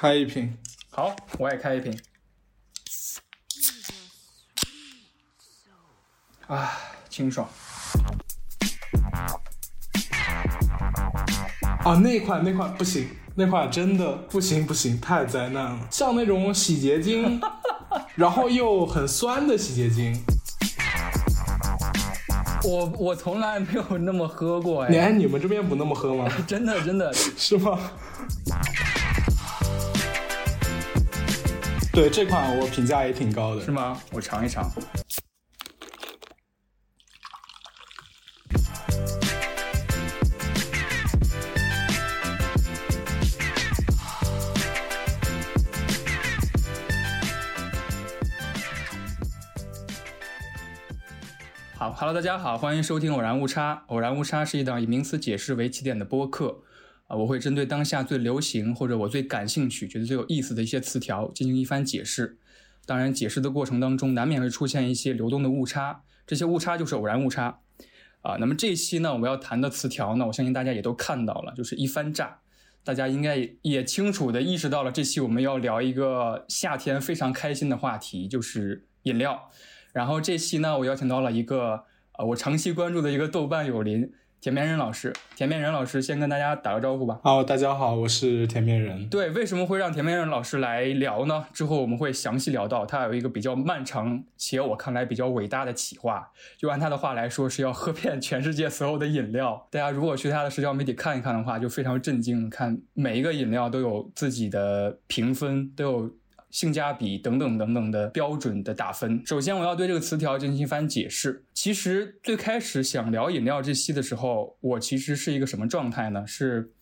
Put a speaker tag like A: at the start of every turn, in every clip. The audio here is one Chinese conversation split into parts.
A: 开一瓶。
B: 好，我也开一瓶。啊，清爽。
A: 啊，那款那款不行，那款真的不行不行，太灾难了。像那种洗洁精，然后又很酸的洗洁精。
B: 我我从来没有那么喝过
A: 你
B: 哎，
A: 哎，你们这边不那么喝吗？
B: 真 的真的。
A: 是吗？对这款我评价也挺高的，
B: 是吗？我尝一尝。好，Hello，大家好，欢迎收听《偶然误差》。《偶然误差》是一档以名词解释为起点的播客。啊，我会针对当下最流行或者我最感兴趣、觉得最有意思的一些词条进行一番解释。当然，解释的过程当中难免会出现一些流动的误差，这些误差就是偶然误差。啊，那么这一期呢，我们要谈的词条呢，我相信大家也都看到了，就是一番炸。大家应该也也清楚的意识到了，这期我们要聊一个夏天非常开心的话题，就是饮料。然后这期呢，我邀请到了一个呃我长期关注的一个豆瓣友邻甜面人老师。甜面人老师先跟大家打个招呼吧。
A: 好，大家好，我是甜面人。
B: 对，为什么会让甜面人老师来聊呢？之后我们会详细聊到，他有一个比较漫长且我看来比较伟大的企划。就按他的话来说，是要喝遍全世界所有的饮料。大家如果去他的社交媒体看一看的话，就非常震惊，看每一个饮料都有自己的评分，都有。性价比等等等等的标准的打分。首先，我要对这个词条进行一番解释。其实最开始想聊饮料这期的时候，我其实是一个什么状态呢？是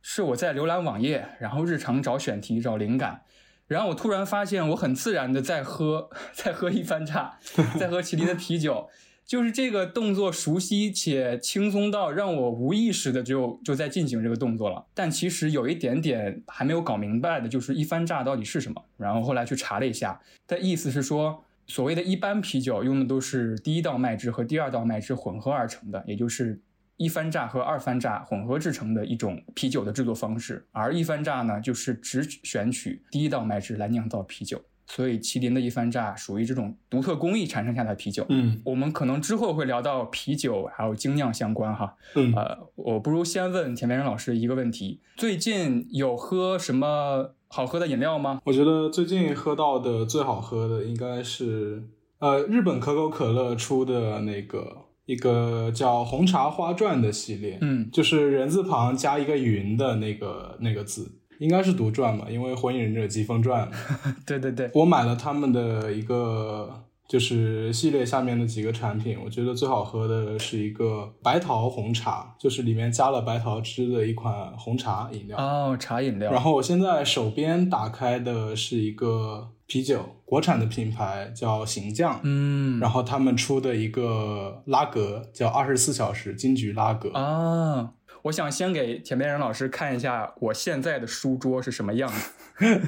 B: 是我在浏览网页，然后日常找选题、找灵感，然后我突然发现我很自然的在喝，在喝一番茶，在喝麒麟的啤酒。就是这个动作熟悉且轻松到让我无意识的就就在进行这个动作了，但其实有一点点还没有搞明白的，就是一番炸到底是什么。然后后来去查了一下，它意思是说，所谓的一般啤酒用的都是第一道麦汁和第二道麦汁混合而成的，也就是一番炸和二番炸混合制成的一种啤酒的制作方式。而一番炸呢，就是只选取第一道麦汁来酿造啤酒。所以麒麟的一番炸属于这种独特工艺产生下的啤酒。
A: 嗯
B: 我们可能之后会聊到啤酒还有精酿相关哈。
A: 嗯，
B: 呃，我不如先问田面人老师一个问题：最近有喝什么好喝的饮料吗？
A: 我觉得最近喝到的最好喝的应该是呃日本可口可乐出的那个一个叫红茶花传的系列，
B: 嗯，
A: 就是人字旁加一个云的那个那个字。应该是独传吧，因为《火影忍者疾风传》
B: 对对对，
A: 我买了他们的一个就是系列下面的几个产品，我觉得最好喝的是一个白桃红茶，就是里面加了白桃汁的一款红茶饮料。
B: 哦，茶饮料。
A: 然后我现在手边打开的是一个啤酒，国产的品牌叫行将，
B: 嗯，
A: 然后他们出的一个拉格叫二十四小时金桔拉格。
B: 啊，我想先给田面人老师看一下我现在的书桌是什么样子，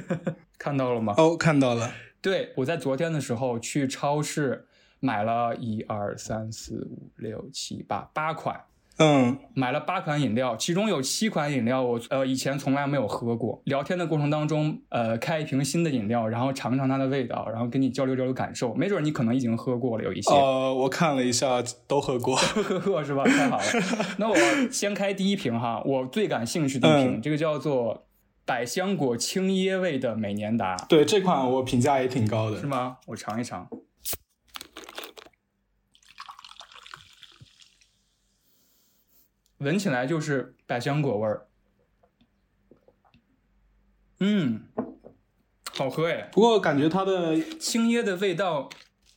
B: 看到了吗？
A: 哦，看到了。
B: 对，我在昨天的时候去超市买了一二三四五六七八八款，
A: 嗯，
B: 买了八款饮料，其中有七款饮料我呃以前从来没有喝过。聊天的过程当中，呃，开一瓶新的饮料，然后尝尝它的味道，然后跟你交流交流感受，没准你可能已经喝过了有一些。
A: 呃，我看了一下，都喝过。
B: 喝过是吧？太好了。那我先开第一瓶哈，我最感兴趣的一瓶，
A: 嗯
B: 这个叫做百香果青椰味的美年达，
A: 对这款我评价也挺高的
B: 是。吗？我尝一尝。闻起来就是百香果味儿，嗯，好喝哎。
A: 不过感觉它的
B: 青椰的味道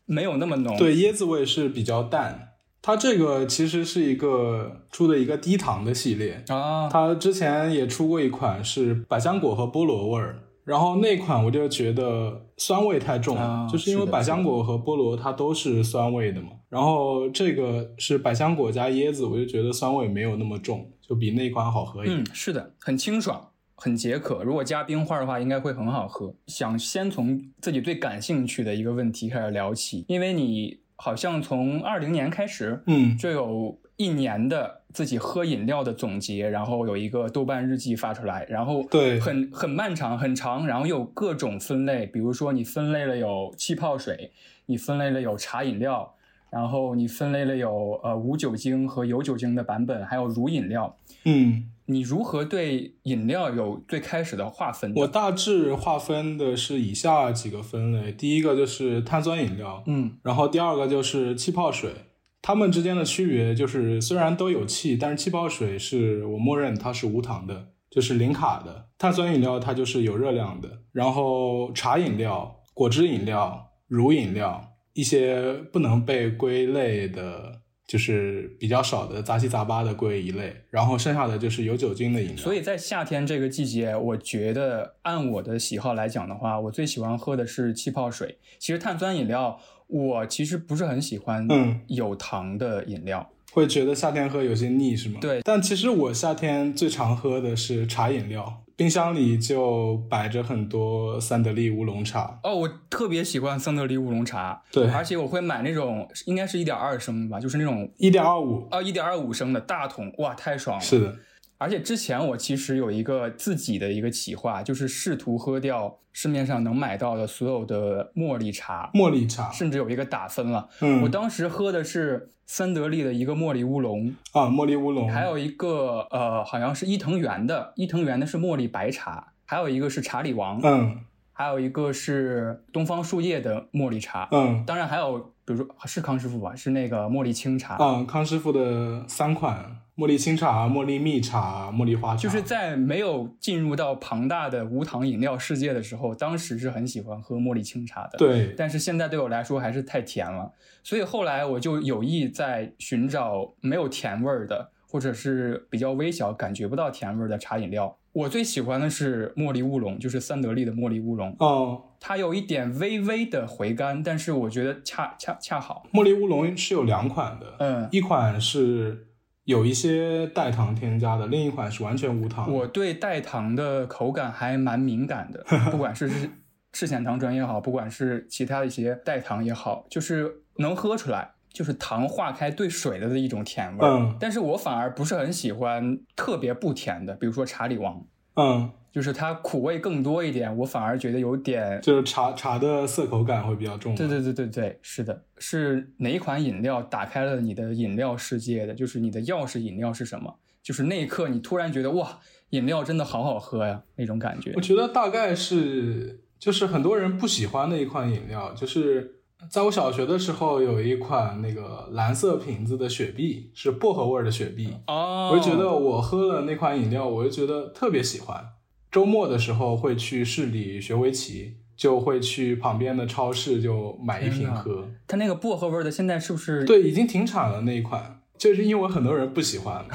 B: 没有那么浓，
A: 对椰子味是比较淡。它这个其实是一个出的一个低糖的系列，
B: 啊，
A: 它之前也出过一款是百香果和菠萝味儿，然后那款我就觉得酸味太重了，
B: 啊
A: 就是因为百香果和菠萝它都是酸味的嘛，然后这个是百香果加椰子，我就觉得酸味没有那么重，就比那款好喝一点。
B: 嗯，是的，很清爽，很解渴。如果加冰块的话，应该会很好喝。想先从自己最感兴趣的一个问题开始聊起，因为你好像从二零年开始
A: 嗯
B: 就有一年的自己喝饮料的总结，然后有一个豆瓣日记发出来，然后
A: 对
B: 很很漫长很长，然后有各种分类，比如说你分类了有气泡水，你分类了有茶饮料，然后你分类了有呃无酒精和有酒精的版本，还有乳饮料。
A: 嗯，
B: 你如何对饮料有最开始的划分的？
A: 我大致划分的是以下几个分类，第一个就是碳酸饮料，
B: 嗯
A: 然后第二个就是气泡水。它们之间的区别就是，虽然都有气，但是气泡水是我默认它是无糖的，就是零卡的。碳酸饮料它就是有热量的。然后茶饮料、果汁饮料、乳饮料，一些不能被归类的，就是比较少的杂七杂八的归一类。然后剩下的就是有酒精的饮料。
B: 所以在夏天这个季节，我觉得按我的喜好来讲的话，我最喜欢喝的是气泡水。其实碳酸饮料，我其实不是很喜欢
A: 嗯
B: 有糖的饮料。
A: 会觉得夏天喝有些腻是吗？
B: 对
A: 但其实我夏天最常喝的是茶饮料，冰箱里就摆着很多三得利乌龙茶。
B: 哦，我特别喜欢三得利乌龙茶，
A: 对，
B: 而且我会买那种应该是一点二升吧，就是那种
A: 一点二五，
B: 啊一点二五升的大桶，哇，太爽了。
A: 是的，
B: 而且之前我其实有一个自己的一个企划，就是试图喝掉市面上能买到的所有的茉莉茶，
A: 茉莉茶。
B: 甚至有一个打分了。
A: 嗯，
B: 我当时喝的是三得利的一个茉莉乌龙，
A: 啊，茉莉乌龙，
B: 还有一个呃，好像是伊藤园的，伊藤园的是茉莉白茶，还有一个是查理王，
A: 嗯
B: 还有一个是东方树叶的茉莉茶。
A: 嗯
B: 当然还有，比如说是康师傅吧，是那个茉莉清茶。
A: 嗯，康师傅的三款茉莉清茶、茉莉蜜茶、茉莉花茶，
B: 就是在没有进入到庞大的无糖饮料世界的时候，当时是很喜欢喝茉莉清茶的。，
A: 对，
B: 但是现在对我来说还是太甜了，所以后来我就有意在寻找没有甜味儿的，或者是比较微小、感觉不到甜味儿的茶饮料。我最喜欢的是茉莉乌龙，就是三得利的茉莉乌龙，
A: 哦，
B: 它有一点微微的回甘，但是我觉得恰恰恰好。
A: 茉莉乌龙是有两款的，
B: 嗯，
A: 一款是有一些代糖添加的，另一款是完全无糖。
B: 我对代糖的口感还蛮敏感的，不管是是赤藓糖醇也好，不管是其他的一些代糖也好，就是能喝出来，就是糖化开兑水了的一种甜味儿。
A: 嗯
B: 但是我反而不是很喜欢特别不甜的，比如说查理王，
A: 嗯，
B: 就是它苦味更多一点，我反而觉得有点。
A: 就是茶茶的涩口感会比较重。
B: 对对对对对，是的，是哪一款饮料打开了你的饮料世界的？就是你的钥匙饮料是什么？就是那一刻你突然觉得哇，饮料真的好好喝呀，那种感觉
A: 我。觉得大概是就是很多人不喜欢的一款饮料，就是在我小学的时候有一款那个蓝色瓶子的雪碧，是薄荷味的雪碧。
B: 哦，
A: 我就觉得我喝了那款饮料，我就觉得特别喜欢。周末的时候会去市里学围棋，就会去旁边的超市就买一瓶喝。
B: 它那个薄荷味儿的，现在是不是？，
A: 对，已经停产了那一款，就是因为很多人不喜欢，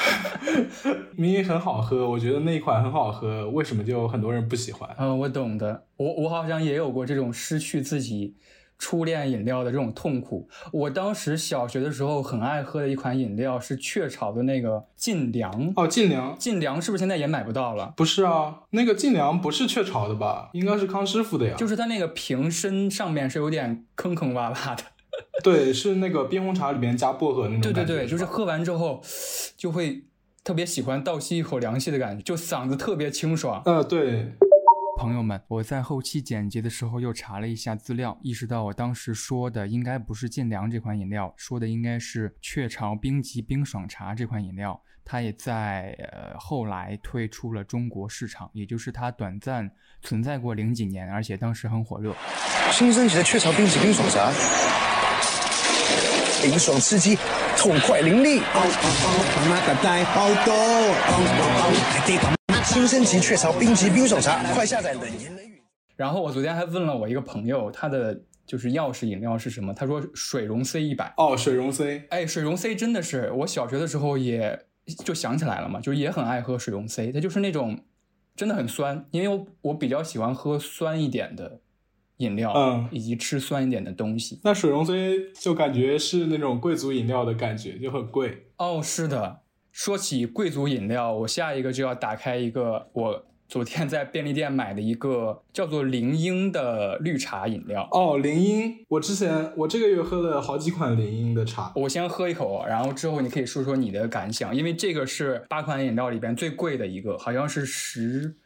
A: 明明很好喝，我觉得那一款很好喝，为什么就很多人不喜欢？
B: 嗯、我懂的。我我好像也有过这种失去自己初恋饮料的这种痛苦。我当时小学的时候很爱喝的一款饮料是雀巢的那个劲凉。
A: 哦，劲凉
B: 劲凉是不是现在也买不到了？
A: 不是啊，那个劲凉不是雀巢的吧？应该是康师傅的呀。
B: 就是它那个瓶身上面是有点坑坑洼洼的。
A: 对，是那个冰红茶里面加薄荷那种。
B: 对对对，就是喝完之后就会特别喜欢倒吸一口凉气的感觉，就嗓子特别清爽。
A: 呃，对，
B: 朋友们，我在后期剪辑的时候又查了一下资料，意识到我当时说的应该不是劲凉这款饮料，说的应该是雀巢冰极冰爽茶这款饮料。它也在呃后来退出了中国市场，也就是它短暂存在过零几年，而且当时很火热。
C: 新升级的雀巢冰极冰爽茶，冰爽刺激，痛快淋漓。新升级雀巢冰极冰爽茶，快下载冷言冷语。
B: 然后我昨天还问了我一个朋友，他的就是钥匙饮料是什么？他说水溶 C 一百。
A: 哦，水溶 C，
B: 哎，水溶 C 真的是我小学的时候也就想起来了嘛，就是也很爱喝水溶 C，它就是那种真的很酸，因为我我比较喜欢喝酸一点的饮料，
A: 嗯
B: 以及吃酸一点的东西。
A: 那水溶 C 就感觉是那种贵族饮料的感觉，就很贵。
B: 哦，是的，说起贵族饮料，我下一个就要打开一个我昨天在便利店买的一个叫做林英的绿茶饮料。
A: 哦，林英，我之前我这个月喝了好几款林英的茶。
B: 我先喝一口，然后之后你可以说说你的感想，因为这个是八款饮料里边最贵的一个，好像是十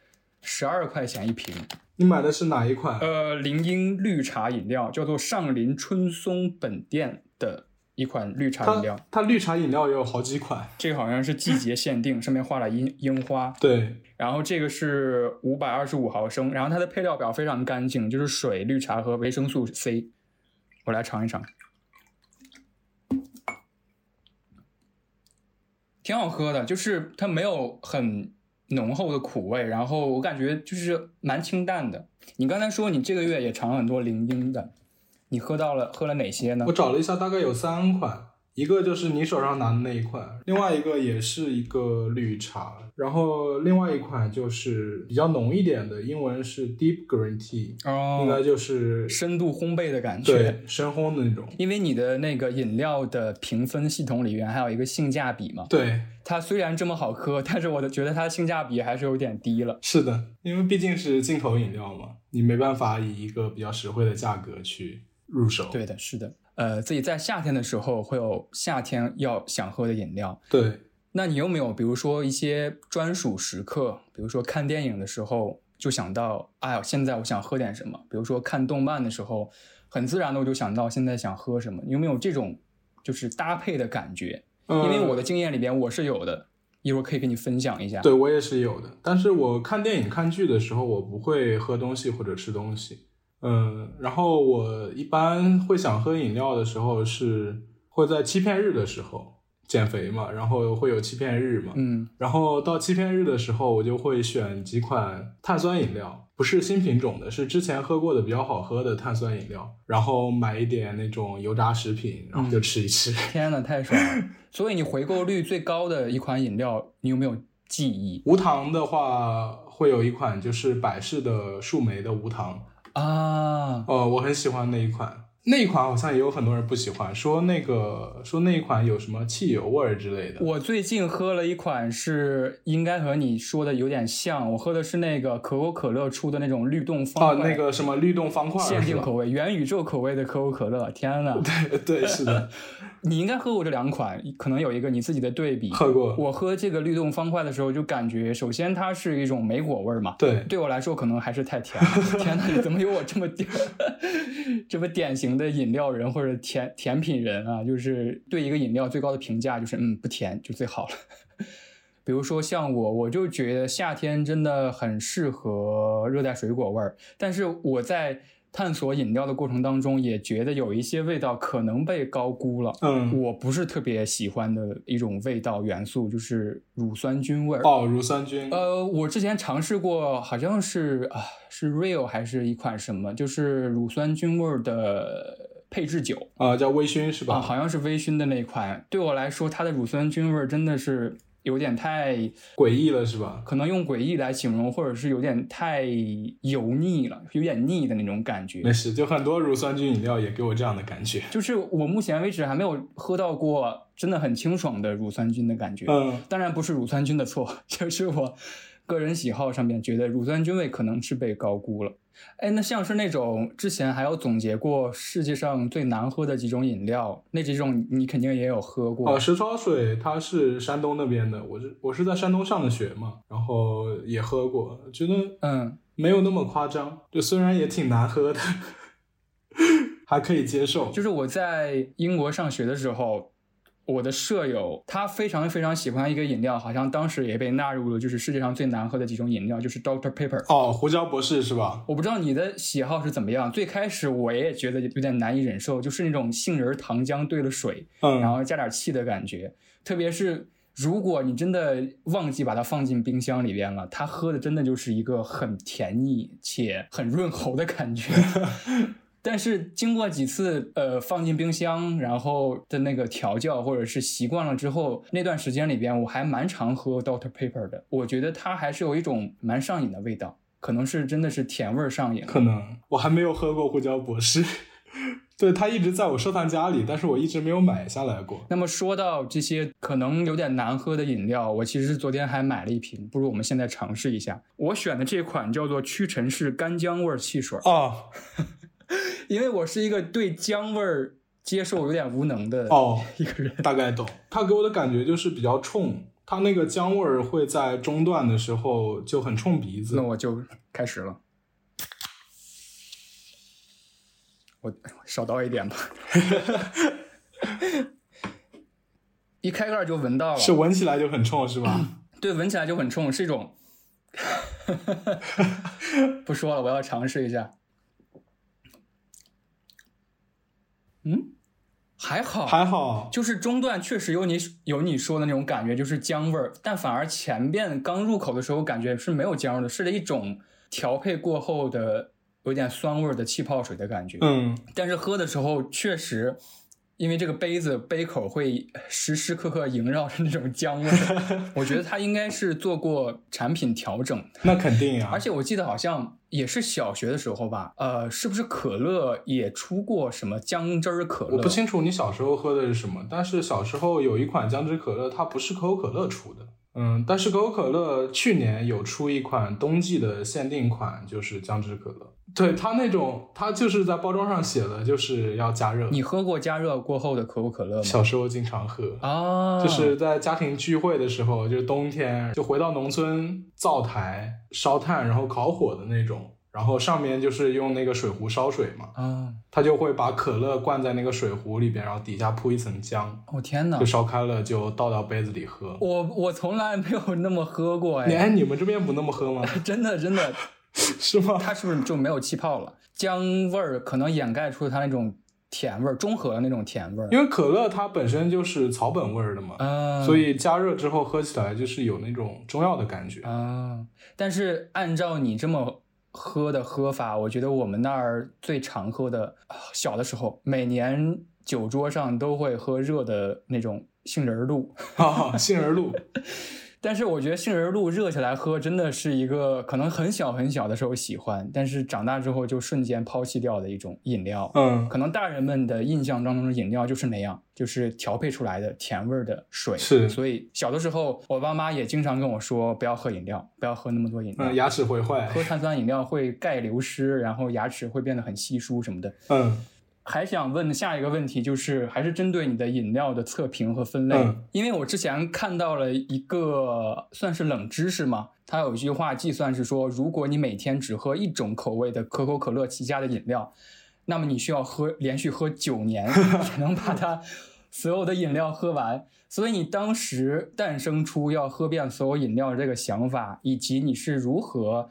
B: 十二块钱一瓶。
A: 你买的是哪一款？
B: 呃，林英绿茶饮料，叫做上林春松本店的。一款绿茶饮料，
A: 它绿茶饮料也有好几款，
B: 这个好像是季节限定，上面画了樱樱花。
A: 对，
B: 然后这个是五百二十五毫升，然后它的配料表非常干净，就是水、绿茶和维生素 C。我来尝一尝，挺好喝的，就是它没有很浓厚的苦味，然后我感觉就是蛮清淡的。你刚才说你这个月也尝了很多零音的。你喝到了喝了哪些呢？
A: 我找了一下，大概有三款，一个就是你手上拿的那一款，另外一个也是一个绿茶，然后另外一款就是比较浓一点的，英文是 Deep Green Tea，
B: 哦，
A: 应该就是
B: 深度烘焙的感觉，
A: 对，深烘的那种。
B: 因为你的那个饮料的评分系统里面还有一个性价比嘛，
A: 对，
B: 它虽然这么好喝，但是我的觉得它的性价比还是有点低了。
A: 是的，因为毕竟是进口饮料嘛，你没办法以一个比较实惠的价格去。入手
B: 对的，是的，呃，自己在夏天的时候会有夏天要想喝的饮料。
A: 对，
B: 那你有没有比如说一些专属时刻？比如说看电影的时候就想到，哎呀，现在我想喝点什么？比如说看动漫的时候，很自然的我就想到现在想喝什么？你有没有这种就是搭配的感觉？因为我的经验里边我是有的，一会儿可以跟你分享一下。
A: 对我也是有的，但是我看电影看剧的时候，我不会喝东西或者吃东西。嗯，然后我一般会想喝饮料的时候是会在欺骗日的时候减肥嘛，然后会有欺骗日嘛，
B: 嗯，
A: 然后到欺骗日的时候，我就会选几款碳酸饮料，不是新品种的，是之前喝过的比较好喝的碳酸饮料，然后买一点那种油炸食品，然后就吃一吃。
B: 天呐，太爽了！所以你回购率最高的一款饮料，你有没有记忆？
A: 无糖的话，会有一款就是百事的树莓的无糖。
B: 啊，
A: 哦，我很喜欢那一款，那一款好像也有很多人不喜欢，说那个说那一款有什么汽油味儿之类的。
B: 我最近喝了一款是应该和你说的有点像，我喝的是那个可口可乐出的那种律动方
A: 块，那个什么律动方块
B: 限定口味，元宇宙口味的可口可乐，天呐，
A: 对对是的。
B: 你应该喝过这两款，可能有一个你自己的对比。
A: 喝过。
B: 我喝这个律动方块的时候，就感觉首先它是一种莓果味嘛。
A: 对。
B: 对我来说，可能还是太甜。天哪，怎么有我这么典 这么典型的饮料人或者甜甜品人啊？就是对一个饮料最高的评价就是嗯不甜就最好了。比如说像我，我就觉得夏天真的很适合热带水果味儿，但是我在。探索饮料的过程当中，也觉得有一些味道可能被高估了。
A: 嗯，
B: 我不是特别喜欢的一种味道元素，就是乳酸菌味儿。
A: 哦，乳酸菌。
B: 呃，我之前尝试过，好像是啊，是 Real 还是一款什么，就是乳酸菌味儿的配制酒
A: 啊，叫微醺是吧？
B: 啊，好像是微醺的那款。对我来说，它的乳酸菌味儿真的是。有点太
A: 诡异了，是吧？
B: 可能用诡异来形容，或者是有点太油腻了，有点腻的那种感觉。
A: 没事，就很多乳酸菌饮料也给我这样的感觉。
B: 就是我目前为止还没有喝到过真的很清爽的乳酸菌的感觉。
A: 嗯，
B: 当然不是乳酸菌的错，就是我个人喜好上面觉得乳酸菌味可能是被高估了。哎，那像是那种之前还有总结过世界上最难喝的几种饮料，那几种你肯定也有喝过。
A: 哦，石超水它是山东那边的，我是我是在山东上的学嘛，然后也喝过，觉得
B: 嗯
A: 没有那么夸张，就虽然也挺难喝的，还可以接受。
B: 就是我在英国上学的时候。我的舍友他非常非常喜欢一个饮料，好像当时也被纳入了就是世界上最难喝的几种饮料，就是 Doctor Pepper。
A: 哦，胡椒博士是吧？
B: 我不知道你的喜好是怎么样。最开始我也觉得有点难以忍受，就是那种杏仁糖浆兑了水，
A: 嗯，
B: 然后加点气的感觉。特别是如果你真的忘记把它放进冰箱里边了，它喝的真的就是一个很甜腻且很润喉的感觉。但是经过几次呃放进冰箱，然后的那个调教或者是习惯了之后，那段时间里边我还蛮常喝 Doctor Pepper 的。我觉得它还是有一种蛮上瘾的味道，可能是真的是甜味上瘾。
A: 可能我还没有喝过胡椒博士，对，它一直在我收藏夹里，但是我一直没有买下来过。
B: 那么说到这些可能有点难喝的饮料，我其实昨天还买了一瓶，不如我们现在尝试一下。我选的这款叫做屈臣氏干姜味汽水，
A: 哦
B: 因为我是一个对姜味儿接受有点无能的
A: 哦，
B: 一个人。
A: 大概懂。他给我的感觉就是比较冲，他那个姜味儿会在中段的时候就很冲鼻子
B: 那。我就开始了，我少倒一点吧。一开盖就闻到了，
A: 是闻起来就很冲，是吧？
B: 对，闻起来就很冲，是一种。不说了，我要尝试一下。嗯，还好，
A: 还好，
B: 就是中段确实有你有你说的那种感觉，就是姜味儿，但反而前边刚入口的时候感觉是没有姜味儿的，是一种调配过后的有点酸味儿的气泡水的感觉。
A: 嗯，
B: 但是喝的时候确实，因为这个杯子杯口会时时刻刻萦绕着那种姜味，我觉得它应该是做过产品调整。
A: 那肯定呀。
B: 而且我记得好像也是小学的时候吧，呃，是不是可乐也出过什么姜汁儿可乐？
A: 我不清楚你小时候喝的是什么，但是小时候有一款姜汁可乐，它不是可口可乐出的。嗯，但是可口可乐去年有出一款冬季的限定款，就是姜汁可乐。对它那种，它就是在包装上写的，就是要加热。
B: 你喝过加热过后的可口可乐吗？
A: 小时候经常喝，
B: 啊，
A: 就是在家庭聚会的时候，就是冬天，就回到农村灶台烧炭，然后烤火的那种，然后上面就是用那个水壶烧水嘛，
B: 嗯，
A: 他就会把可乐灌在那个水壶里边，然后底下铺一层姜，
B: 我、天哪
A: 就！烧开了就倒到杯子里喝。
B: 我我从来没有那么喝过哎，
A: 你哎，你们这边不那么喝吗？
B: 真 的真的，
A: 是吗？
B: 它是不是就没有气泡了？姜味儿可能掩盖出它那种甜味儿，中和的那种甜味儿。
A: 因为可乐它本身就是草本味儿的嘛，
B: 嗯，
A: 所以加热之后喝起来就是有那种中药的感觉。
B: 啊，但是按照你这么喝的喝法，我觉得我们那儿最常喝的，小的时候每年酒桌上都会喝热的那种杏仁露，
A: 啊，杏仁露，
B: 但是我觉得杏仁露热起来喝真的是一个可能很小很小的时候喜欢，但是长大之后就瞬间抛弃掉的一种饮料。
A: 嗯，
B: 可能大人们的印象当中的饮料就是那样，就是调配出来的甜味儿的水。
A: 是
B: 所以小的时候，我爸妈也经常跟我说，不要喝饮料，不要喝那么多饮料。
A: 嗯，牙齿会坏。
B: 喝碳酸饮料会钙流失，然后牙齿会变得很稀疏什么的。
A: 嗯
B: 还想问下一个问题，就是还是针对你的饮料的测评和分类，
A: 嗯
B: 因为我之前看到了一个算是冷知识嘛，它有一句话计算是说，如果你每天只喝一种口味的可口可乐旗下的饮料，那么你需要喝连续喝九年 才能把它所有的饮料喝完。所以你当时诞生出要喝遍所有饮料的这个想法，以及你是如何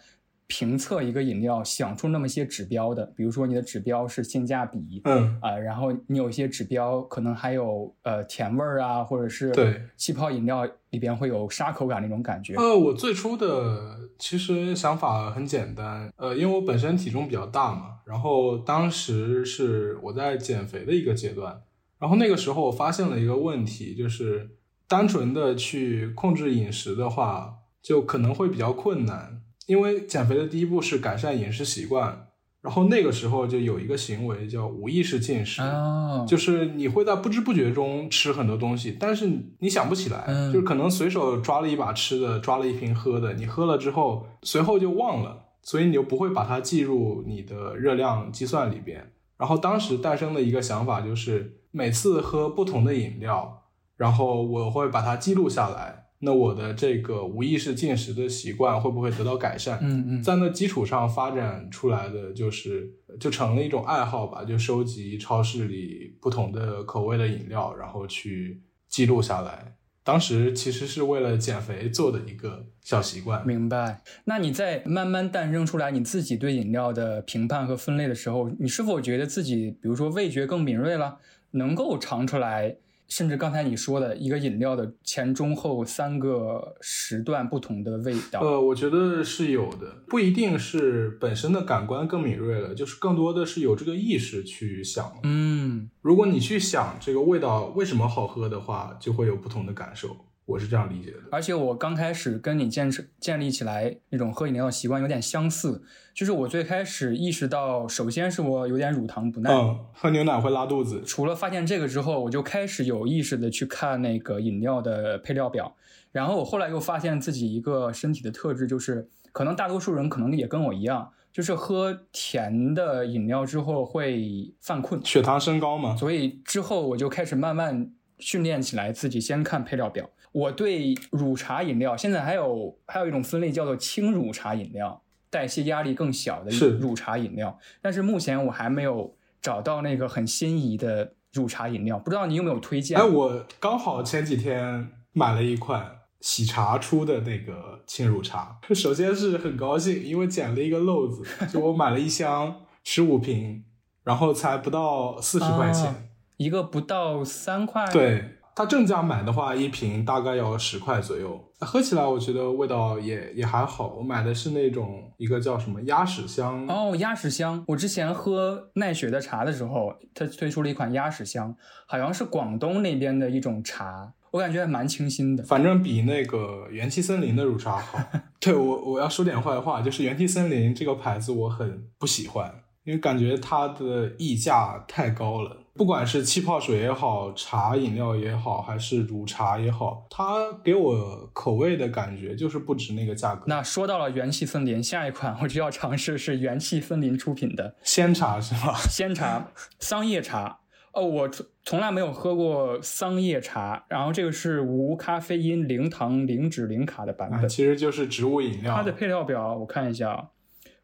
B: 评测一个饮料，想出那么些指标的，比如说你的指标是性价比，
A: 嗯
B: 啊、然后你有一些指标可能还有呃甜味儿啊，或者是
A: 对
B: 气泡饮料里边会有沙口感那种感觉。
A: 呃，我最初的其实想法很简单，呃，因为我本身体重比较大嘛，然后当时是我在减肥的一个阶段，然后那个时候我发现了一个问题，就是单纯的去控制饮食的话，就可能会比较困难，因为减肥的第一步是改善饮食习惯，然后那个时候就有一个行为叫无意识进食，
B: 哦，
A: 就是你会在不知不觉中吃很多东西，但是你想不起来，
B: 嗯
A: 就是可能随手抓了一把吃的，抓了一瓶喝的，你喝了之后，随后就忘了，所以你就不会把它计入你的热量计算里边。然后当时诞生的一个想法就是，每次喝不同的饮料，然后我会把它记录下来，那我的这个无意识进食的习惯会不会得到改善？
B: 嗯嗯，
A: 在那基础上发展出来的，就是就成了一种爱好吧，就收集超市里不同的口味的饮料，然后去记录下来。当时其实是为了减肥做的一个小习惯。
B: 明白。那你在慢慢诞生出来你自己对饮料的评判和分类的时候，你是否觉得自己，比如说味觉更敏锐了，能够尝出来，甚至刚才你说的一个饮料的前中后三个时段不同的味道？
A: 呃，我觉得是有的，不一定是本身的感官更敏锐了，就是更多的是有这个意识去想了。
B: 嗯
A: 如果你去想这个味道为什么好喝的话，就会有不同的感受。我是这样理解的。
B: 而且我刚开始跟你建设建立起来那种喝饮料的习惯有点相似，就是我最开始意识到，首先是我有点乳糖不耐，
A: 嗯，喝牛奶会拉肚子。
B: 除了发现这个之后，我就开始有意识的去看那个饮料的配料表。然后我后来又发现自己一个身体的特质，就是可能大多数人可能也跟我一样，就是喝甜的饮料之后会犯困，
A: 血糖升高嘛。
B: 所以之后我就开始慢慢训练起来，自己先看配料表。我对乳茶饮料现在还有还有一种分类叫做轻乳茶饮料，代谢压力更小的
A: 是
B: 乳茶饮料。但是目前我还没有找到那个很心仪的乳茶饮料，不知道你有没有推荐？
A: 哎，我刚好前几天买了一款喜茶出的那个轻乳茶，首先是很高兴，因为捡了一个漏子，就我买了一箱十五瓶，然后才不到四十块钱。
B: 啊一个不到三块，，
A: 对，它正价买的话，一瓶大概要十块左右。喝起来我觉得味道也也还好。我买的是那种一个叫什么鸭屎香，
B: 哦，鸭屎香。我之前喝奈雪的茶的时候，它推出了一款鸭屎香，好像是广东那边的一种茶，我感觉还蛮清新的。
A: 反正比那个元气森林的乳茶好。对我我要说点坏话，就是元气森林这个牌子我很不喜欢，因为感觉它的溢价太高了。不管是气泡水也好，茶饮料也好，还是乳茶也好，它给我口味的感觉就是不值那个价格。
B: 那说到了元气森林，下一款我就要尝试是元气森林出品的
A: 鲜茶是吧？
B: 鲜茶桑叶茶。哦，我从从来没有喝过桑叶茶，然后这个是无咖啡因、零糖、零脂、零卡的版
A: 啊，
B: 本。
A: 其实就是植物饮料。
B: 它的配料表我看一下啊，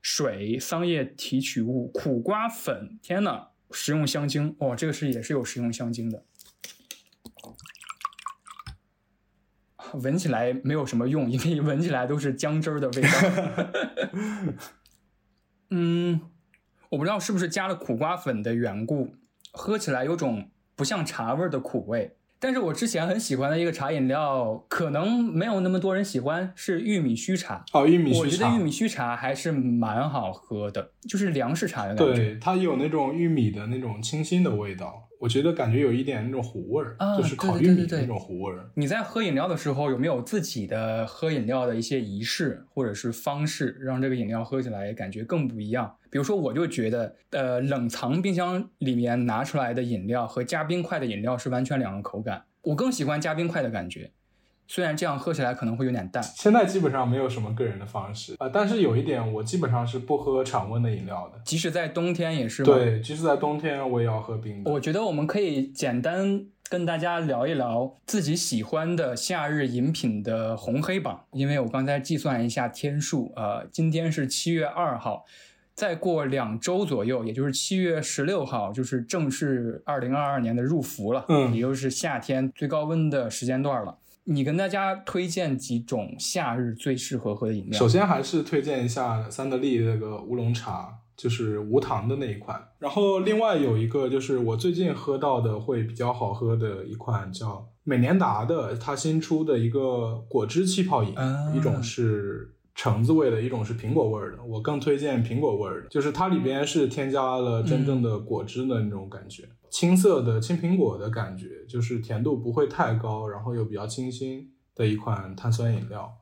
B: 水、桑叶提取物、苦瓜粉，天呐，食用香精，哦，这个是也是有食用香精的。闻起来没有什么用，因为闻起来都是姜汁儿的味道。嗯，我不知道是不是加了苦瓜粉的缘故，喝起来有种不像茶味的苦味。但是我之前很喜欢的一个茶饮料，可能没有那么多人喜欢，是玉米须茶。
A: 哦，玉米
B: 我
A: 须茶，我
B: 觉得玉米须茶还是蛮好喝的，就是粮食茶的感觉。
A: 对它有那种玉米的那种清新的味道，我觉得感觉有一点那种糊味儿，
B: 啊
A: 就是烤玉米的那种糊味儿。
B: 你在喝饮料的时候，有没有自己的喝饮料的一些仪式或者是方式，让这个饮料喝起来感觉更不一样？比如说，我就觉得，呃，冷藏冰箱里面拿出来的饮料和加冰块的饮料是完全两个口感。我更喜欢加冰块的感觉，虽然这样喝起来可能会有点淡。
A: 现在基本上没有什么个人的方式啊、呃但是有一点，我基本上是不喝常温的饮料的。
B: 即使在冬天也是吗？
A: 对，即使在冬天我也要喝冰的。
B: 我觉得我们可以简单跟大家聊一聊自己喜欢的夏日饮品的红黑榜，因为我刚才计算一下天数，呃，今天是七月二号，再过两周左右，也就是七月十六号，就是正式二零二二年的入伏了，
A: 嗯
B: 也就是夏天最高温的时间段了。你跟大家推荐几种夏日最适合喝的饮料？
A: 首先还是推荐一下三得利那个乌龙茶，就是无糖的那一款。然后另外有一个就是我最近喝到的会比较好喝的一款叫美年达的，它新出的一个果汁气泡饮，
B: 啊
A: 一种是。橙子味的，一种是苹果味儿的，我更推荐苹果味儿的，就是它里边是添加了真正的果汁的那种感觉，青色的青苹果的感觉，就是甜度不会太高，然后又比较清新的一款碳酸饮料。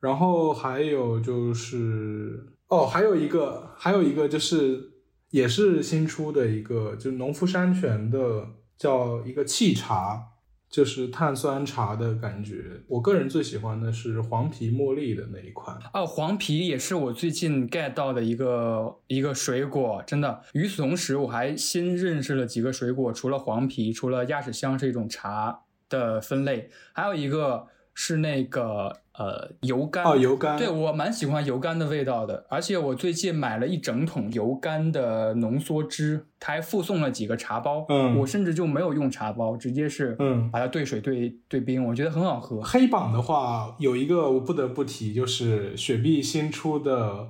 A: 然后还有就是哦，还有一个，还有一个就是也是新出的一个，就农夫山泉的叫一个气茶，就是碳酸茶的感觉。我个人最喜欢的是黄皮茉莉的那一款。
B: 哦，黄皮也是我最近 get 到的一个一个水果，真的。与此同时，我还新认识了几个水果，除了黄皮，除了鸭屎香是一种茶的分类，还有一个是那个呃油柑。
A: 哦，油柑。
B: 对我蛮喜欢油柑的味道的，而且我最近买了一整桶油柑的浓缩汁，它还附送了几个茶包。
A: 嗯
B: 我甚至就没有用茶包，直接是
A: 嗯
B: 把它兑水兑兑冰，我觉得很好喝。
A: 黑榜的话，有一个我不得不提，就是雪碧新出的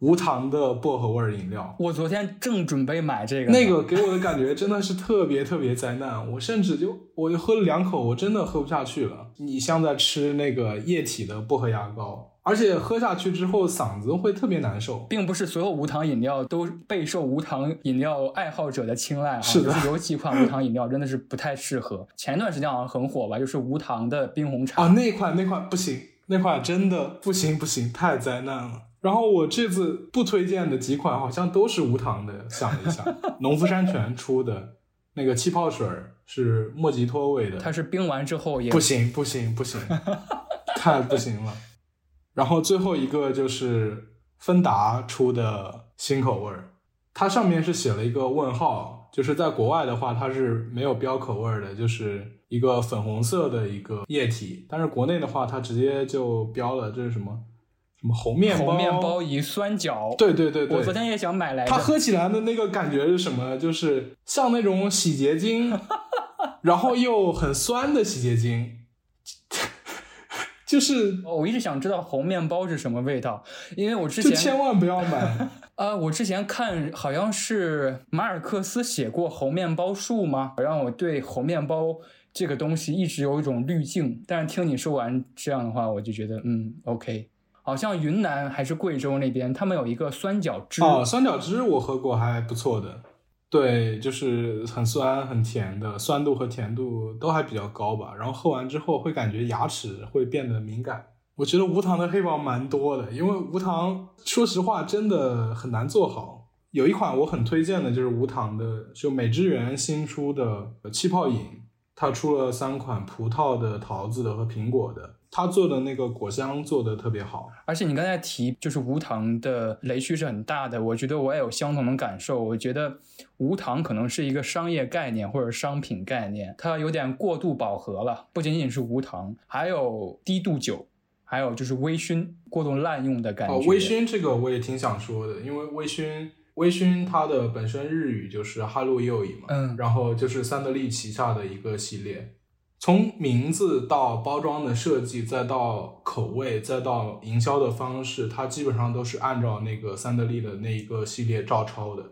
A: 无糖的薄荷味儿饮料。
B: 我昨天正准备买这个，
A: 那个给我的感觉真的是特别特别灾难，我甚至就我就喝了两口，我真的喝不下去了。你像在吃那个液体的薄荷牙膏，而且喝下去之后嗓子会特别难受。
B: 并不是所有无糖饮料都备受无糖饮料爱好者的青睐啊，
A: 是的
B: 就是有几款无糖饮料真的是不太适合。前段时间好像很火吧，就是无糖的冰红茶。
A: 啊，那款那款不行，那款真的不行不行，太灾难了。然后我这次不推荐的几款好像都是无糖的，想了一下，农夫山泉出的那个气泡水儿是莫吉托味的，
B: 它是冰完之后也
A: 不行不行不行，太不行了。然后最后一个就是芬达出的新口味儿，它上面是写了一个问号，就是在国外的话它是没有标口味儿的，就是一个粉红色的一个液体，但是国内的话它直接就标了这是什么什么红面包，
B: 红面包以酸角。
A: 对对对对，
B: 我昨天也想买来着。
A: 它喝起来的那个感觉是什么？就是像那种洗洁精，然后又很酸的洗洁精，就是
B: 哦我一直想知道红面包是什么味道，因为我之前
A: 千万不要买。
B: 呃，我之前看好像是马尔克斯写过红面包树吗？让我对红面包这个东西一直有一种滤镜。但是听你说完这样的话，我就觉得嗯，OK。好像云南还是贵州那边，他们有一个酸角汁，
A: 哦，酸角汁我喝过，还不错的。对，就是很酸很甜的，酸度和甜度都还比较高吧。然后喝完之后会感觉牙齿会变得敏感。我觉得无糖的黑豹蛮多的，因为无糖说实话真的很难做好。有一款我很推荐的，就是无糖的，就美汁源新出的气泡饮，它出了三款葡萄的、桃子的和苹果的，它做的那个果香做的特别好。
B: 而且你刚才提就是无糖的雷区是很大的，我觉得我也有相同的感受。我觉得无糖可能是一个商业概念或者商品概念，它有点过度饱和了。不仅仅是无糖，还有低度酒，还有就是微醺过度滥用的感觉。
A: 哦，微醺这个我也挺想说的，因为微醺微醺它的本身日语就是哈路右乙嘛，
B: 嗯
A: 然后就是三得利旗下的一个系列，从名字到包装的设计，再到口味，再到营销的方式，它基本上都是按照那个三得利的那一个系列照抄的。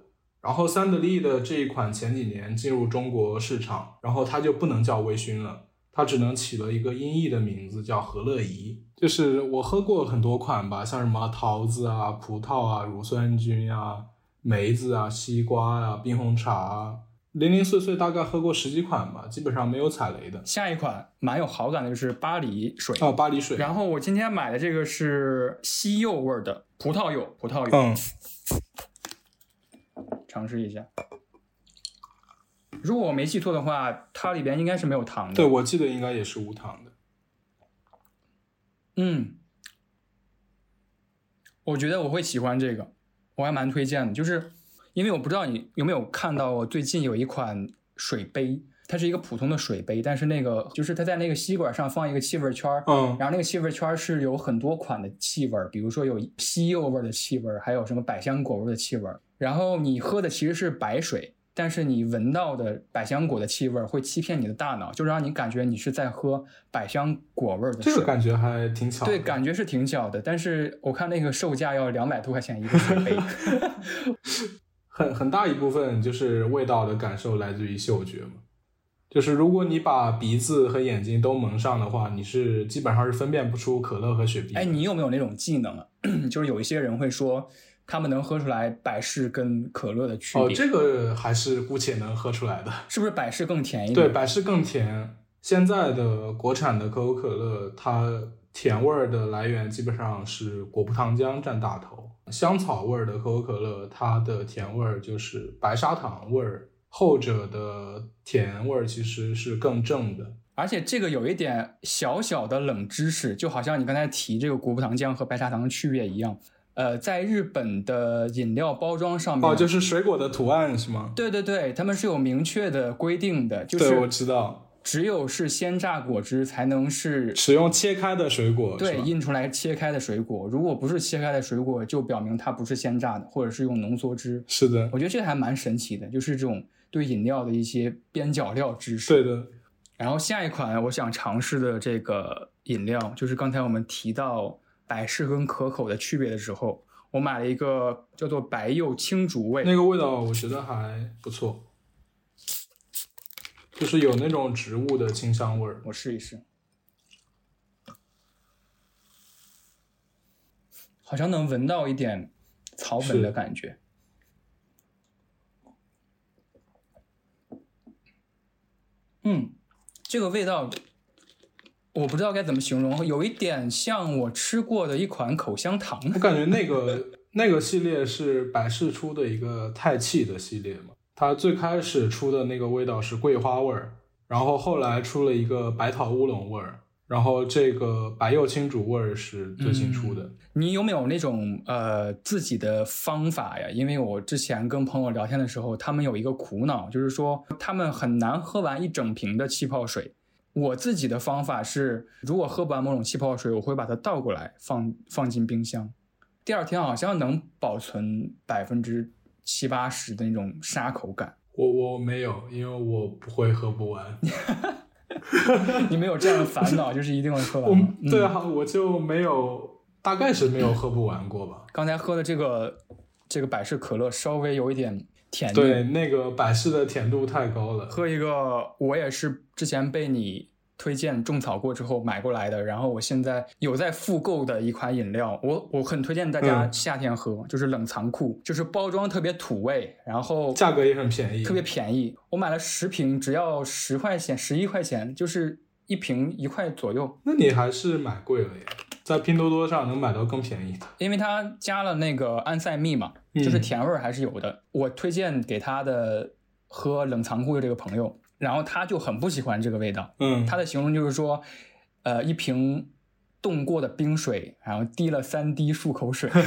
A: 然后三得利的这一款前几年进入中国市场，然后它就不能叫微醺了，它只能起了一个音译的名字叫和乐怡。就是我喝过很多款吧，像什么桃子啊、葡萄啊、乳酸菌啊、梅子啊、西瓜啊、冰红茶啊，零零碎碎大概喝过十几款吧，基本上没有踩雷的。
B: 下一款蛮有好感的就是巴黎水，
A: 哦，巴黎水，
B: 然后我今天买的这个是西柚味儿的葡萄柚，葡萄柚，
A: 嗯，
B: 尝试一下。如果我没记错的话，它里边应该是没有糖的。
A: 对，我记得应该也是无糖的。
B: 嗯，我觉得我会喜欢这个，我还蛮推荐的。就是因为我不知道你有没有看到，我最近有一款水杯，它是一个普通的水杯，但是那个就是它在那个吸管上放一个气味圈儿，
A: 嗯
B: 然后那个气味圈儿是有很多款的气味，比如说有西柚味的气味，还有什么百香果味的气味。然后你喝的其实是白水，但是你闻到的百香果的气味会欺骗你的大脑，就让你感觉你是在喝百香果味的水。
A: 这个感觉还挺巧的。
B: 对，感觉是挺巧的，但是我看那个售价要两百多块钱一个水杯。
A: 很很大一部分就是味道的感受来自于嗅觉嘛。就是如果你把鼻子和眼睛都蒙上的话，你是基本上是分辨不出可乐和雪碧的。
B: 哎，你有没有那种技能啊？就是有一些人会说，他们能喝出来百事跟可乐的区别，
A: 哦，这个还是姑且能喝出来的。
B: 是不是百事更甜一点对，
A: 百事更甜。现在的国产的可口可乐，它甜味儿的来源基本上是果葡糖浆占大头，香草味儿的可口可乐，它的甜味儿就是白砂糖味儿，后者的甜味儿其实是更正的。
B: 而且这个有一点小小的冷知识，就好像你刚才提这个果葡糖浆和白砂糖的区别一样。呃，在日本的饮料包装上面，
A: 哦，就是水果的图案是吗？
B: 对对对，他们是有明确的规定的，就
A: 对，我知道，
B: 只有是鲜榨果汁才能是
A: 使用切开的水果，
B: 对印出来切开的水果，如果不是切开的水果，就表明它不是鲜榨的，或者是用浓缩汁。
A: 是的，
B: 我觉得这个还蛮神奇的，就是这种对饮料的一些边角料知识。
A: 对的，
B: 然后下一款我想尝试的这个饮料，就是刚才我们提到百事跟可口的区别的时候，我买了一个叫做白柚青竹味。
A: 那个味道我觉得还不错，就是有那种植物的清香味儿。
B: 我试一试。好像能闻到一点草本的感觉。嗯，这个味道我不知道该怎么形容，有一点像我吃过的一款口香糖。
A: 我感觉那个那个系列是百事出的一个泰气的系列嘛，它最开始出的那个味道是桂花味儿，然后后来出了一个白桃乌龙味儿。然后这个白柚青竹味儿是最新出的。
B: 你有没有那种呃自己的方法呀？因为我之前跟朋友聊天的时候，他们有一个苦恼，就是说他们很难喝完一整瓶的气泡水。我自己的方法是，如果喝不完某种气泡水，我会把它倒过来放放进冰箱，第二天好像能保存百分之七八十的那种沙口感。
A: 我我没有，因为我不会喝不完。
B: 你没有这样的烦恼，就是一定会喝完。
A: 对啊，我就没有，大概是没有喝不完过吧。
B: 刚才喝的这个这个百事可乐稍微有一点甜，
A: 对，那个百事的甜度太高了。
B: 喝一个，我也是之前被你。推荐种草过之后买过来的，然后我现在有在复购的一款饮料，我我很推荐大家夏天喝，就是冷藏库，就是包装特别土味，然后
A: 价格也很便宜，
B: 特别便宜。我买了十瓶，只要十块钱，十一块钱，就是一瓶一块左右。
A: 那你还是买贵了呀，在拼多多上能买到更便宜的，
B: 因为它加了那个安赛蜜嘛，就是甜味还是有的。我推荐给他的喝冷藏库的这个朋友。然后他就很不喜欢这个味道，
A: 嗯，
B: 他的形容就是说，呃，一瓶冻过的冰水，然后滴了三滴漱口水。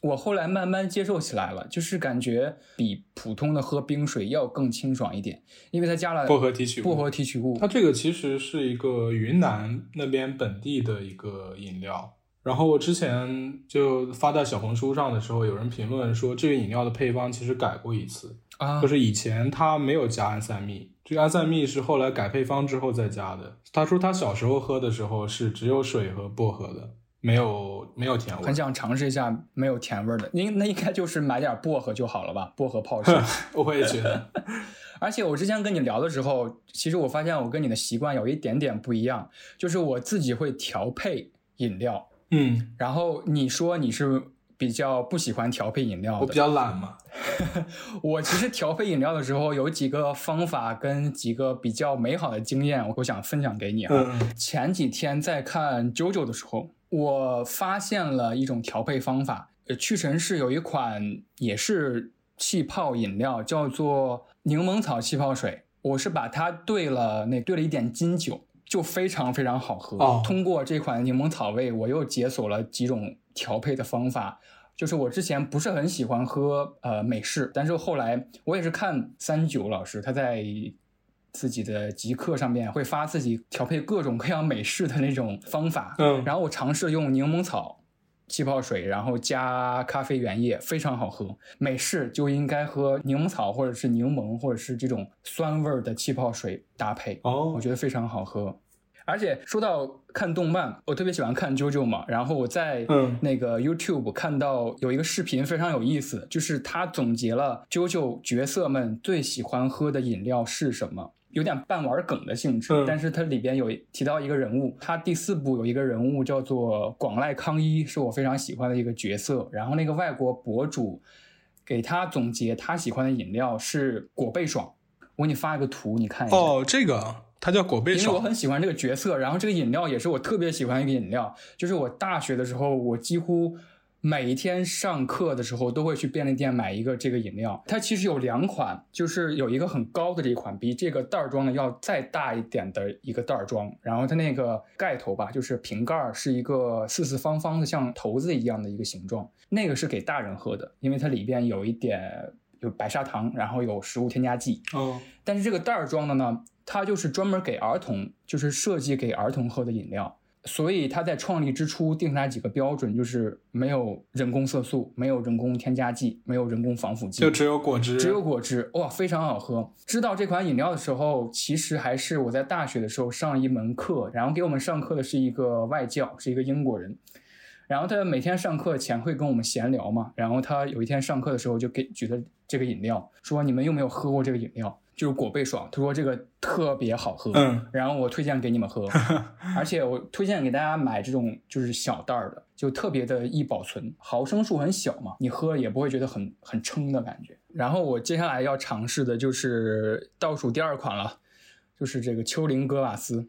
B: 我后来慢慢接受起来了，就是感觉比普通的喝冰水要更清爽一点，因为它加了
A: 薄荷提取
B: 薄荷提取物。
A: 它这个其实是一个云南那边本地的一个饮料。然后我之前就发在小红书上的时候，有人评论说这个饮料的配方其实改过一次。
B: 啊，
A: 就是以前它没有加安赛蜜，这个安赛蜜是后来改配方之后再加的。他说他小时候喝的时候是只有水和薄荷的，没有没有甜味。
B: 很想尝试一下没有甜味的，应那应该就是买点薄荷就好了吧？薄荷泡水，
A: 我也觉得。
B: 而且我之前跟你聊的时候，其实我发现我跟你的习惯有一点点不一样，就是我自己会调配饮料，
A: 嗯，
B: 然后你说你是。比较不喜欢调配饮料的，
A: 我比较懒嘛。
B: 我其实调配饮料的时候有几个方法跟几个比较美好的经验，我想分享给你
A: 啊。
B: 前几天在看 JoJo 的时候，我发现了一种调配方法。呃，屈臣氏有一款也是气泡饮料，叫做柠檬草气泡水。我是把它兑了那兑了一点金酒，就非常非常好喝。通过这款柠檬草味，我又解锁了几种。调配的方法就是我之前不是很喜欢喝呃美式，但是后来我也是看三九老师他在自己的极客上面会发自己调配各种各样美式的那种方法，
A: 嗯，
B: 然后我尝试用柠檬草气泡水，然后加咖啡原液，非常好喝。美式就应该喝柠檬草或者是柠檬或者是这种酸味儿的气泡水搭配，
A: 哦，
B: 我觉得非常好喝。而且说到看动漫，我特别喜欢看 JoJo 嘛。然后我在那个 YouTube 看到有一个视频非常有意思，就是他总结了 JoJo 角色们最喜欢喝的饮料是什么，有点半玩梗的性质。但是它里边有提到一个人物，它第四部有一个人物叫做广濑康一，是我非常喜欢的一个角色。然后那个外国博主给他总结他喜欢的饮料是果贝爽，我给你发一个图，你看一下。
A: 哦，这个。它叫果贝爽，
B: 因为我很喜欢这个角色，然后这个饮料也是我特别喜欢一个饮料。就是我大学的时候，我几乎每一天上课的时候都会去便利店买一个这个饮料。它其实有两款，就是有一个很高的这一款，比这个袋装的要再大一点的一个袋装。然后它那个盖头吧，就是瓶盖是一个四四方方的，像骰子一样的一个形状。那个是给大人喝的，因为它里边有一点有白砂糖，然后有食物添加剂。
A: 哦，
B: 但是这个袋装的呢？它就是专门给儿童，就是设计给儿童喝的饮料，所以他在创立之初定下来几个标准，就是没有人工色素，没有人工添加剂，没有人工防腐剂，
A: 就只有果汁，
B: 只有果汁，哇，非常好喝。知道这款饮料的时候，其实还是我在大学的时候上一门课，然后给我们上课的是一个外教，是一个英国人，然后他每天上课前会跟我们闲聊嘛，然后他有一天上课的时候就给举了这个饮料，说你们有没有喝过这个饮料？就是果贝爽，他说这个特别好喝，
A: 嗯，
B: 然后我推荐给你们喝，而且我推荐给大家买这种就是小袋儿的，就特别的易保存，毫升数很小嘛，你喝也不会觉得很很撑的感觉。然后我接下来要尝试的就是倒数第二款了，就是这个丘陵格瓦斯。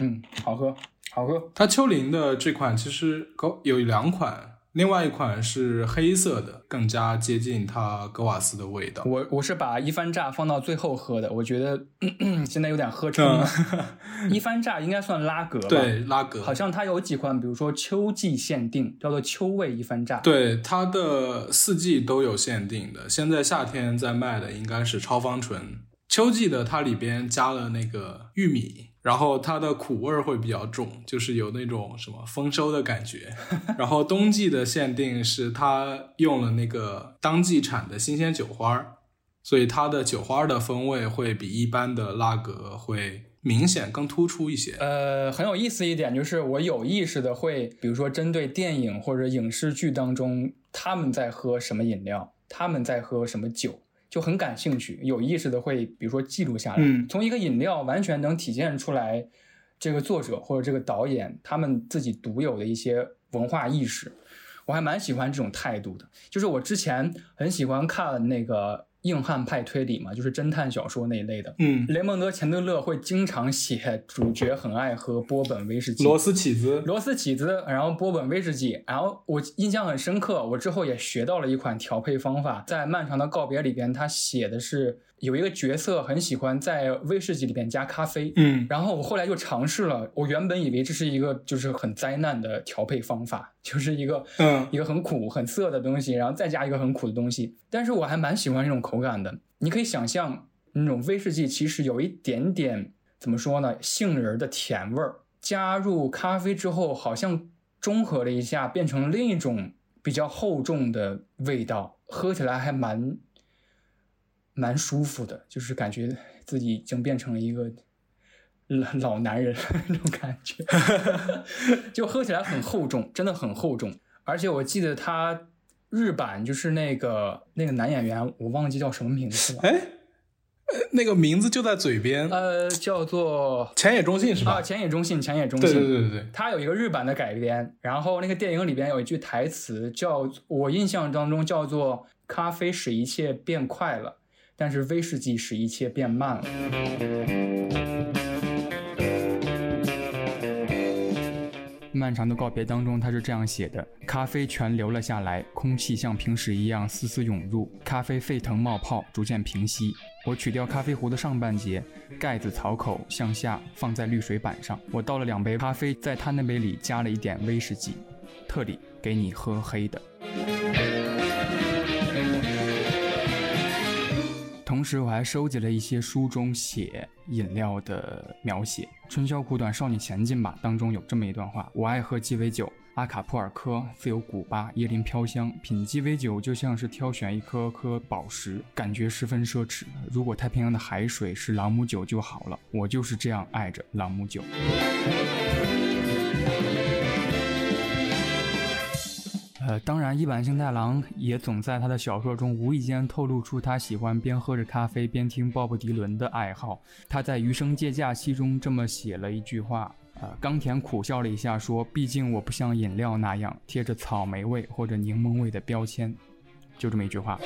B: 嗯，好喝，好喝。
A: 它丘陵的这款其实高有两款，另外一款是黑色的，更加接近它格瓦斯的味道。
B: 我我是把一番榨放到最后喝的，我觉得 现在有点喝撑了。一番榨应该算拉格吧？
A: 嗯对，拉格
B: 好像它有几款，比如说秋季限定，叫做秋味一番榨。
A: 对它的四季都有限定的，现在夏天在卖的应该是超芳醇，秋季的它里边加了那个玉米。然后它的苦味儿会比较重，就是有那种什么丰收的感觉。然后冬季的限定是它用了那个当季产的新鲜酒花儿，所以它的酒花的风味会比一般的拉格会明显更突出一些。
B: 呃，很有意思一点就是，我有意识的会，比如说针对电影或者影视剧当中他们在喝什么饮料，他们在喝什么酒。就很感兴趣，有意识的会，比如说记录下来。
A: 嗯，
B: 从一个饮料完全能体现出来，这个作者或者这个导演他们自己独有的一些文化意识，我还蛮喜欢这种态度的。就是我之前很喜欢看那个硬汉派推理嘛，就是侦探小说那一类的。
A: 嗯，
B: 雷蒙德·钱德勒会经常写主角很爱喝波本威士忌，
A: 螺丝起子，
B: 螺丝起子，然后波本威士忌，然后我印象很深刻，我之后也学到了一款调配方法，在《漫长的告别》里边，他写的是有一个角色很喜欢在威士忌里边加咖啡，
A: 嗯，
B: 然后我后来就尝试了，我原本以为这是一个就是很灾难的调配方法，就是一个
A: 嗯。
B: 一个很苦很涩的东西，然后再加一个很苦的东西，但是我还蛮喜欢这种口感的，你可以想象那种威士忌其实有一点点怎么说呢，杏仁的甜味儿。加入咖啡之后，好像中和了一下，变成另一种比较厚重的味道，喝起来还蛮蛮舒服的，就是感觉自己已经变成了一个老 老男人那种感觉，就喝起来很厚重，真的很厚重。而且我记得他日版就是那个那个男演员，我忘记叫什么名字了，
A: 哎，呃那个名字就在嘴边，
B: 呃，叫做
A: 浅野忠信是吧？
B: 啊，浅野忠信，浅野忠信，
A: 对对对对对，
B: 他有一个日版的改编，然后那个电影里边有一句台词叫，我印象当中叫做“咖啡使一切变快了，但是威士忌使一切变慢了”。漫长的告别当中，他是这样写的：咖啡全流了下来，空气像平时一样丝丝涌入，咖啡沸腾冒泡，逐渐平息。我取掉咖啡壶的上半截，盖子槽口向下放在滤水板上。我倒了两杯咖啡，在他那杯里加了一点威士忌。特里，给你喝黑的。同时，我还收集了一些书中写饮料的描写，《春宵苦短，少女前进吧》当中有这么一段话：我爱喝鸡尾酒。阿卡普尔科自有古巴椰林飘香，品鸡尾酒就像是挑选一颗颗宝石，感觉十分奢侈。如果太平洋的海水是朗姆酒就好了，我就是这样爱着朗姆酒。呃，当然，一坂幸太郎也总在他的小说中无意间透露出他喜欢边喝着咖啡边听鲍勃迪伦的爱好。他在《余生借假期》中这么写了一句话。呃，冈田苦笑了一下，说：“毕竟我不像饮料那样贴着草莓味或者柠檬味的标签。”就这么一句话。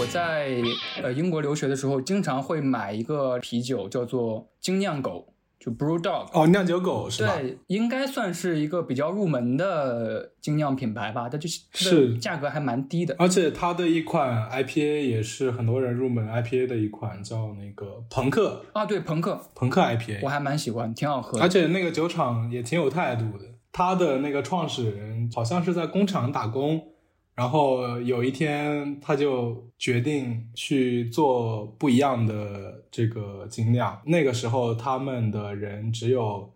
B: 我在呃英国留学的时候，经常会买一个啤酒，叫做精酿狗，就 Brew Dog。
A: 哦，酿酒狗是吧？
B: 对，应该算是一个比较入门的精酿品牌吧，它就是是价格还蛮低的。
A: 而且它的一款 IPA 也是很多人入门 IPA 的一款，叫那个朋克
B: 啊，对，朋克，
A: 朋克 IPA，
B: 我还蛮喜欢，挺好喝的。
A: 而且那个酒厂也挺有态度的，他的那个创始人好像是在工厂打工。然后有一天，他就决定去做不一样的这个精酿。那个时候，他们的人只有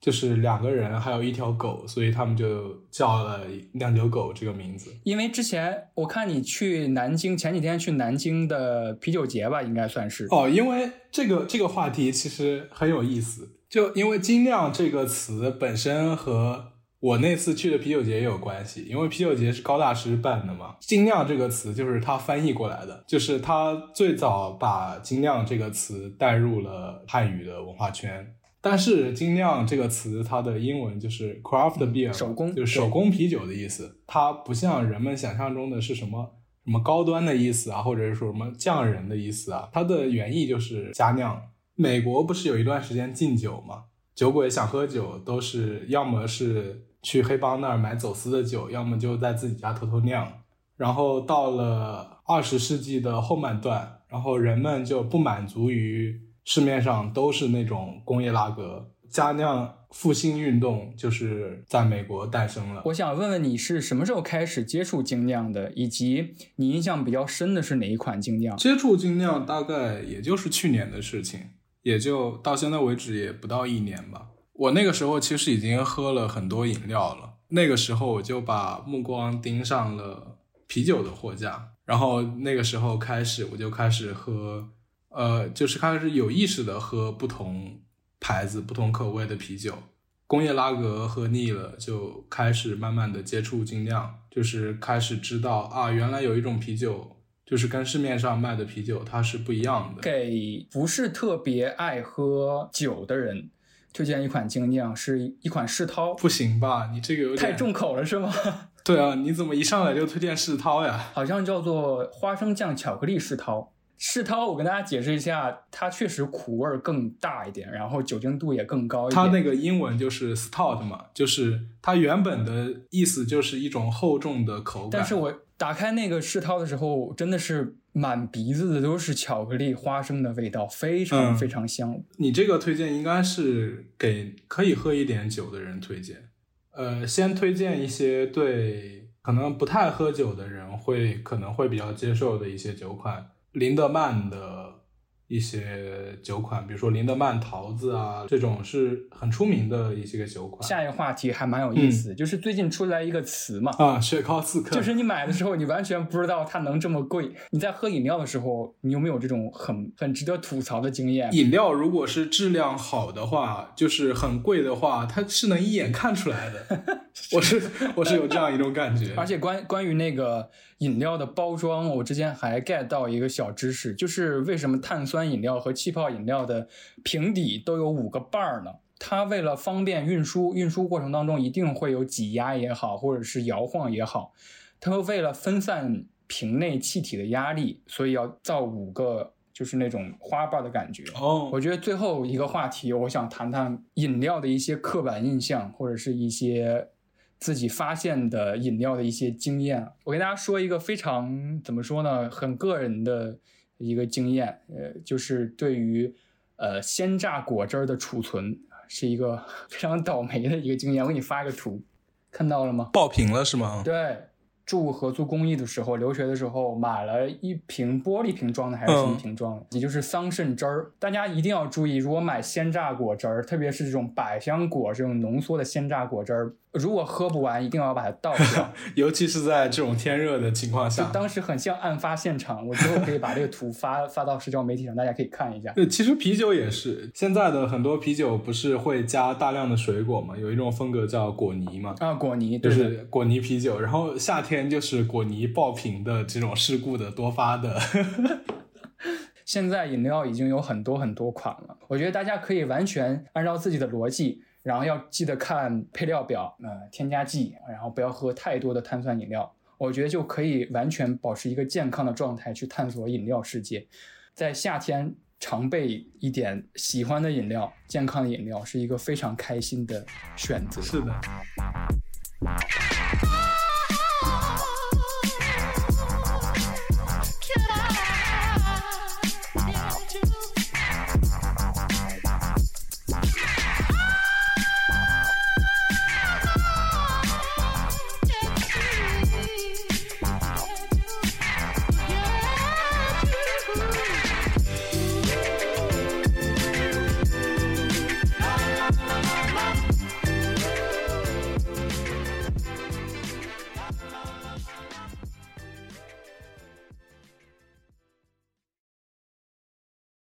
A: 就是两个人，还有一条狗，所以他们就叫了“酿酒狗”这个名字。
B: 因为之前我看你去南京，前几天去南京的啤酒节吧，应该算是
A: 哦。因为这个这个话题其实很有意思，就因为“精酿”这个词本身和我那次去的啤酒节也有关系，因为啤酒节是高大师办的嘛。精酿这个词就是他翻译过来的，就是他最早把精酿这个词带入了汉语的文化圈。但是精酿这个词，它的英文就是 craft beer，
B: 手工
A: 就是手工啤酒的意思。它不像人们想象中的是什么什么高端的意思啊，或者是说什么匠人的意思啊。它的原意就是家酿。美国不是有一段时间禁酒吗？酒鬼想喝酒，都是要么是去黑帮那儿买走私的酒，要么就在自己家偷偷酿。然后到了二十世纪的后半段，然后人们就不满足于市面上都是那种工业拉格，加酿复兴运动就是在美国诞生了。
B: 我想问问你是什么时候开始接触精酿的，以及你印象比较深的是哪一款精酿？
A: 接触精酿大概也就是去年的事情。也就到现在为止也不到一年吧。我那个时候其实已经喝了很多饮料了。那个时候我就把目光盯上了啤酒的货架，然后那个时候开始我就开始喝，呃，就是开始有意识的喝不同牌子、不同口味的啤酒。工业拉格喝腻了，就开始慢慢的接触精酿，就是开始知道啊，原来有一种啤酒。就是跟市面上卖的啤酒它是不一样的。
B: 给不是特别爱喝酒的人推荐一款精酿，是一款世涛。
A: 不行吧？你这个有点
B: 太重口了是吗？
A: 对啊，你怎么一上来就推荐世涛呀？
B: 好像叫做花生酱巧克力世涛。世涛，我跟大家解释一下，它确实苦味更大一点，然后酒精度也更高一
A: 点。它那个英文就是 stout 嘛，就是它原本的意思就是一种厚重的口感。
B: 但是我打开那个世涛的时候，真的是满鼻子的都是巧克力花生的味道，非常非常香。
A: 你这个推荐应该是给可以喝一点酒的人推荐。呃，先推荐一些对可能不太喝酒的人会可能会比较接受的一些酒款。林德曼的一些酒款，比如说林德曼桃子啊，这种是很出名的一些个酒款。
B: 下一个话题还蛮有意思，就是最近出来一个词嘛，
A: 啊，雪糕刺客，
B: 就是你买的时候，你完全不知道它能这么贵。你在喝饮料的时候，你有没有这种很很值得吐槽的经验？
A: 饮料如果是质量好的话，就是很贵的话，它是能一眼看出来的。我是我是有这样一种感觉。
B: 而且关关于那个。饮料的包装，我之前还 get 到一个小知识，就是为什么碳酸饮料和气泡饮料的瓶底都有五个瓣儿呢？它为了方便运输，运输过程当中一定会有挤压也好，或者是摇晃也好，它会为了分散瓶内气体的压力，所以要造五个，就是那种花瓣的感觉。
A: 哦，
B: 我觉得最后一个话题，我想谈谈饮料的一些刻板印象，或者是一些。自己发现的饮料的一些经验，我跟大家说一个非常怎么说呢，很个人的一个经验，呃，就是对于呃鲜榨果汁的储存是一个 非常倒霉的一个经验。我给你发一个图，看到了吗？
A: 爆瓶了是吗？
B: 对。住合租公寓的时候，留学的时候买了一瓶玻璃瓶装的还是什么瓶装的，也就是桑葚汁儿。大家一定要注意，如果买鲜榨果汁儿，特别是这种百香果这种浓缩的鲜榨果汁儿，如果喝不完，一定要把它倒掉。
A: 尤其是在这种天热的情况下，
B: 当时很像案发现场。我之后可以把这个图发发到社交媒体上，大家可以看一下。
A: 对，其实啤酒也是，现在的很多啤酒不是会加大量的水果嘛？有一种风格叫果泥嘛？
B: 啊，果泥
A: 就是果泥啤酒，然后夏天。就是果泥爆瓶的这种事故的多发的，
B: 现在饮料已经有很多很多款了。我觉得大家可以完全按照自己的逻辑，然后要记得看配料表，呃，添加剂，然后不要喝太多的碳酸饮料。我觉得就可以完全保持一个健康的状态去探索饮料世界。在夏天常备一点喜欢的饮料、健康的饮料，是一个非常开心的选择。
A: 是的。